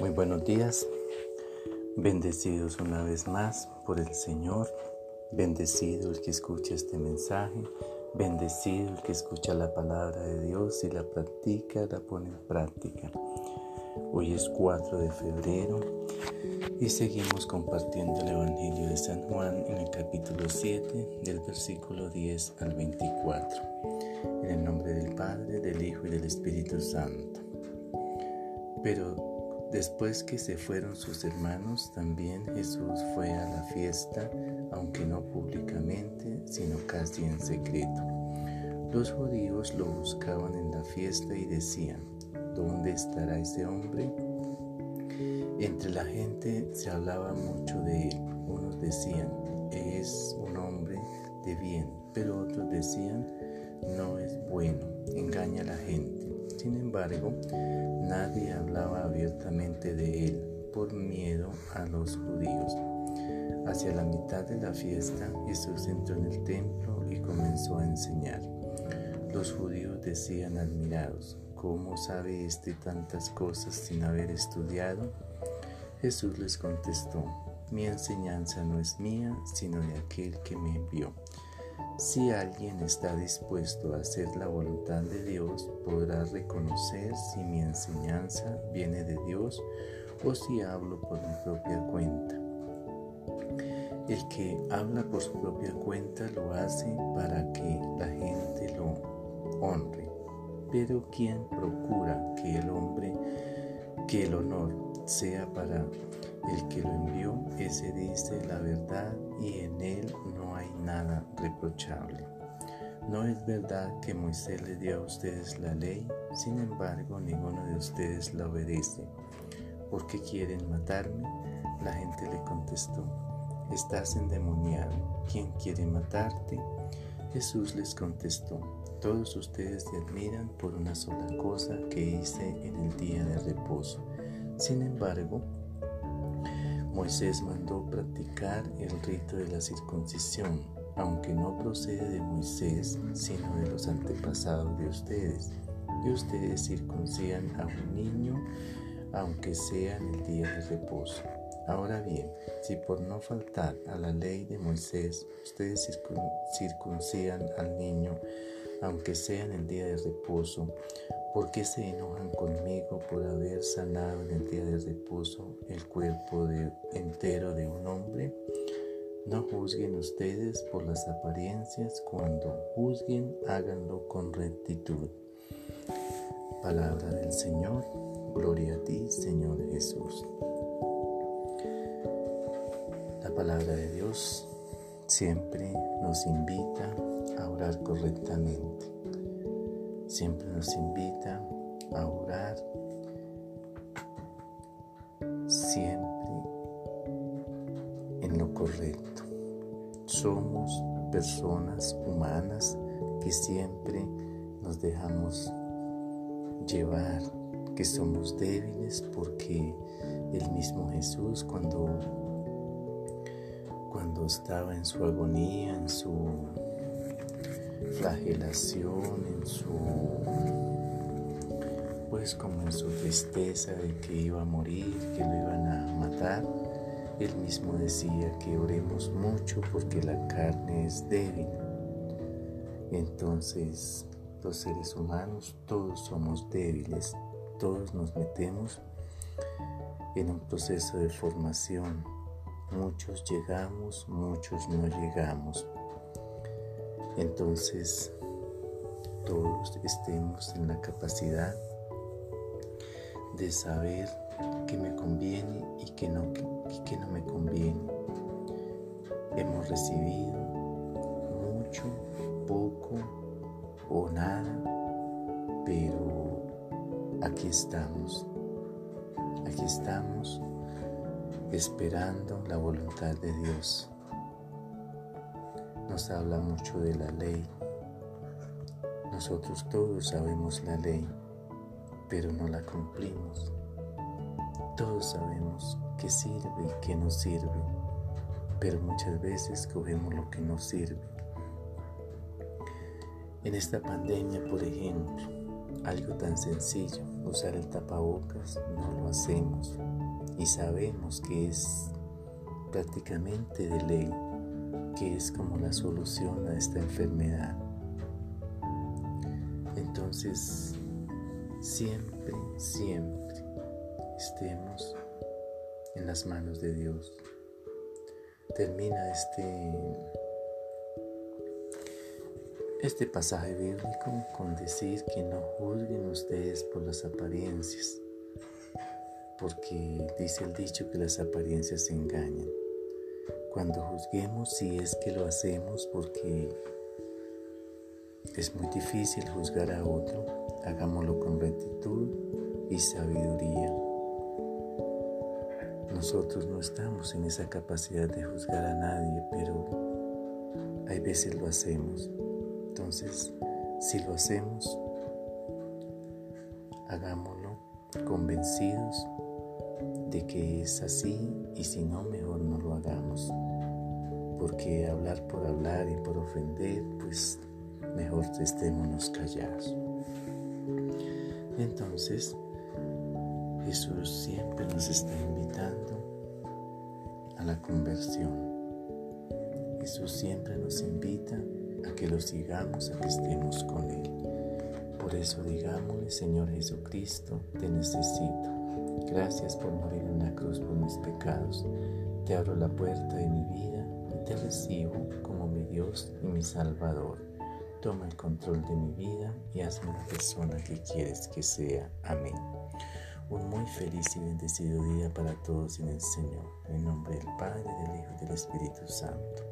Muy buenos días, bendecidos una vez más por el Señor, bendecido el que escucha este mensaje, bendecido el que escucha la palabra de Dios y la practica, la pone en práctica. Hoy es 4 de febrero y seguimos compartiendo el Evangelio de San Juan en el capítulo 7 del versículo 10 al 24. En el nombre del Padre, del Hijo y del Espíritu Santo. Pero después que se fueron sus hermanos, también Jesús fue a la fiesta, aunque no públicamente, sino casi en secreto. Los judíos lo buscaban en la fiesta y decían, ¿dónde estará ese hombre? Entre la gente se hablaba mucho de él. Unos decían, es un hombre de bien, pero otros decían, no es bueno, engaña a la gente. Sin embargo, nadie hablaba de él por miedo a los judíos. Hacia la mitad de la fiesta, Jesús entró en el templo y comenzó a enseñar. Los judíos decían admirados, ¿cómo sabe éste tantas cosas sin haber estudiado? Jesús les contestó, mi enseñanza no es mía, sino de aquel que me envió. Si alguien está dispuesto a hacer la voluntad de Dios, podrá reconocer si mi enseñanza viene de Dios o si hablo por mi propia cuenta. El que habla por su propia cuenta lo hace para que la gente lo honre. Pero quien procura que el hombre, que el honor sea para el que lo envió, ese dice la verdad y en él no hay nada reprochable. No es verdad que Moisés le dio a ustedes la ley, sin embargo ninguno de ustedes la obedece. ¿Por qué quieren matarme? La gente le contestó, estás endemoniado, ¿quién quiere matarte? Jesús les contestó, todos ustedes se admiran por una sola cosa que hice en el día de reposo. Sin embargo, Moisés mandó practicar el rito de la circuncisión, aunque no procede de Moisés, sino de los antepasados de ustedes. Y ustedes circuncidan a un niño, aunque sea en el día de reposo. Ahora bien, si por no faltar a la ley de Moisés, ustedes circuncidan al niño, aunque sea en el día de reposo, ¿Por qué se enojan conmigo por haber sanado en el día de reposo el cuerpo entero de un hombre? No juzguen ustedes por las apariencias, cuando juzguen háganlo con rectitud. Palabra del Señor, gloria a ti Señor Jesús. La palabra de Dios siempre nos invita a orar correctamente siempre nos invita a orar siempre en lo correcto. Somos personas humanas que siempre nos dejamos llevar, que somos débiles porque el mismo Jesús cuando cuando estaba en su agonía, en su flagelación, en su pues como en su tristeza de que iba a morir, que lo iban a matar, él mismo decía que oremos mucho porque la carne es débil. Entonces, los seres humanos todos somos débiles, todos nos metemos en un proceso de formación. Muchos llegamos, muchos no llegamos. Entonces, todos estemos en la capacidad de saber qué me conviene y qué no, y no me conviene. Hemos recibido mucho, poco o nada, pero aquí estamos. Aquí estamos esperando la voluntad de Dios nos habla mucho de la ley. Nosotros todos sabemos la ley, pero no la cumplimos. Todos sabemos qué sirve y qué no sirve, pero muchas veces cogemos lo que no sirve. En esta pandemia, por ejemplo, algo tan sencillo, usar el tapabocas, no lo hacemos y sabemos que es prácticamente de ley, que es como la solución a esta enfermedad. Entonces, siempre, siempre estemos en las manos de Dios. Termina este este pasaje bíblico con decir que no juzguen ustedes por las apariencias, porque dice el dicho que las apariencias engañan. Cuando juzguemos, si es que lo hacemos porque es muy difícil juzgar a otro, hagámoslo con rectitud y sabiduría. Nosotros no estamos en esa capacidad de juzgar a nadie, pero hay veces lo hacemos. Entonces, si lo hacemos, hagámoslo convencidos de que es así y si no, mejor no lo hagamos. Porque hablar por hablar y por ofender, pues mejor estémonos callados. Entonces, Jesús siempre nos está invitando a la conversión. Jesús siempre nos invita a que lo sigamos, a que estemos con Él. Por eso digámosle, Señor Jesucristo, te necesito. Gracias por morir en la cruz por mis pecados. Te abro la puerta de mi vida y te recibo como mi Dios y mi Salvador. Toma el control de mi vida y hazme la persona que quieres que sea. Amén. Un muy feliz y bendecido día para todos en el Señor. En nombre del Padre, del Hijo y del Espíritu Santo.